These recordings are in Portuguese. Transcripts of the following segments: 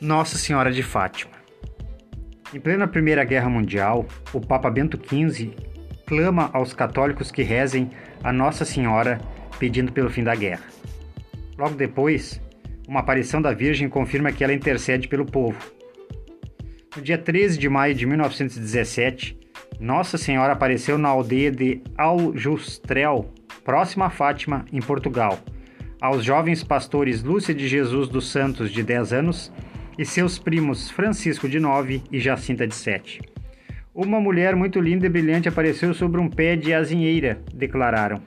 Nossa Senhora de Fátima. Em plena Primeira Guerra Mundial, o Papa Bento XV clama aos católicos que rezem a Nossa Senhora pedindo pelo fim da guerra. Logo depois, uma aparição da Virgem confirma que ela intercede pelo povo. No dia 13 de maio de 1917, Nossa Senhora apareceu na aldeia de Aljustrel, próxima a Fátima, em Portugal, aos jovens pastores Lúcia de Jesus dos Santos, de 10 anos, e seus primos Francisco de 9 e Jacinta de 7. Uma mulher muito linda e brilhante apareceu sobre um pé de azinheira, declararam.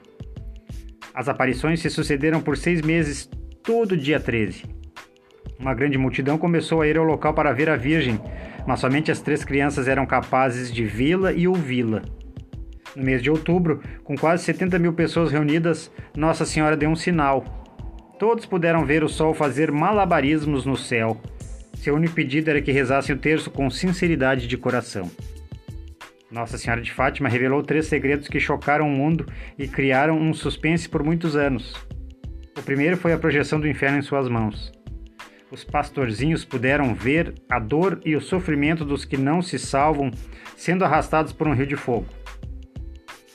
As aparições se sucederam por seis meses, todo dia 13. Uma grande multidão começou a ir ao local para ver a Virgem, mas somente as três crianças eram capazes de vê-la e ouvi-la. No mês de outubro, com quase 70 mil pessoas reunidas, Nossa Senhora deu um sinal. Todos puderam ver o sol fazer malabarismos no céu seu único pedido era que rezassem o terço com sinceridade de coração. Nossa Senhora de Fátima revelou três segredos que chocaram o mundo e criaram um suspense por muitos anos. O primeiro foi a projeção do inferno em suas mãos. Os pastorzinhos puderam ver a dor e o sofrimento dos que não se salvam sendo arrastados por um rio de fogo.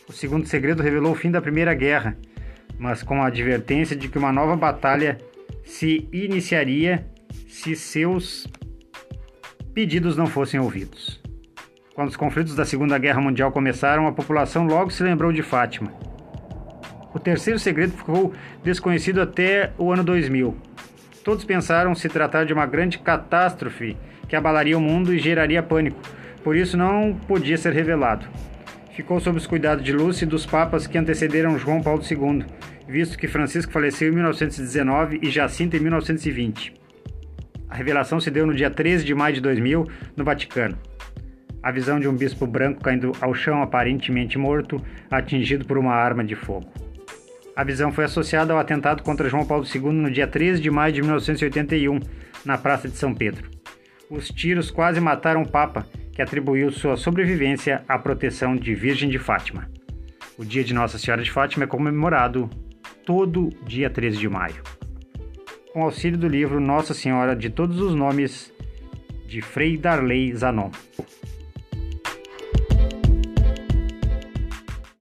O segundo segredo revelou o fim da Primeira Guerra, mas com a advertência de que uma nova batalha se iniciaria se seus pedidos não fossem ouvidos. Quando os conflitos da Segunda Guerra Mundial começaram, a população logo se lembrou de Fátima. O terceiro segredo ficou desconhecido até o ano 2000. Todos pensaram se tratar de uma grande catástrofe que abalaria o mundo e geraria pânico, por isso não podia ser revelado. Ficou sob os cuidados de Lúcia e dos papas que antecederam João Paulo II, visto que Francisco faleceu em 1919 e Jacinta em 1920. A revelação se deu no dia 13 de maio de 2000, no Vaticano. A visão de um bispo branco caindo ao chão aparentemente morto, atingido por uma arma de fogo. A visão foi associada ao atentado contra João Paulo II no dia 13 de maio de 1981, na Praça de São Pedro. Os tiros quase mataram o Papa, que atribuiu sua sobrevivência à proteção de Virgem de Fátima. O dia de Nossa Senhora de Fátima é comemorado todo dia 13 de maio com auxílio do livro Nossa Senhora de Todos os Nomes, de Frei Darley Zanon.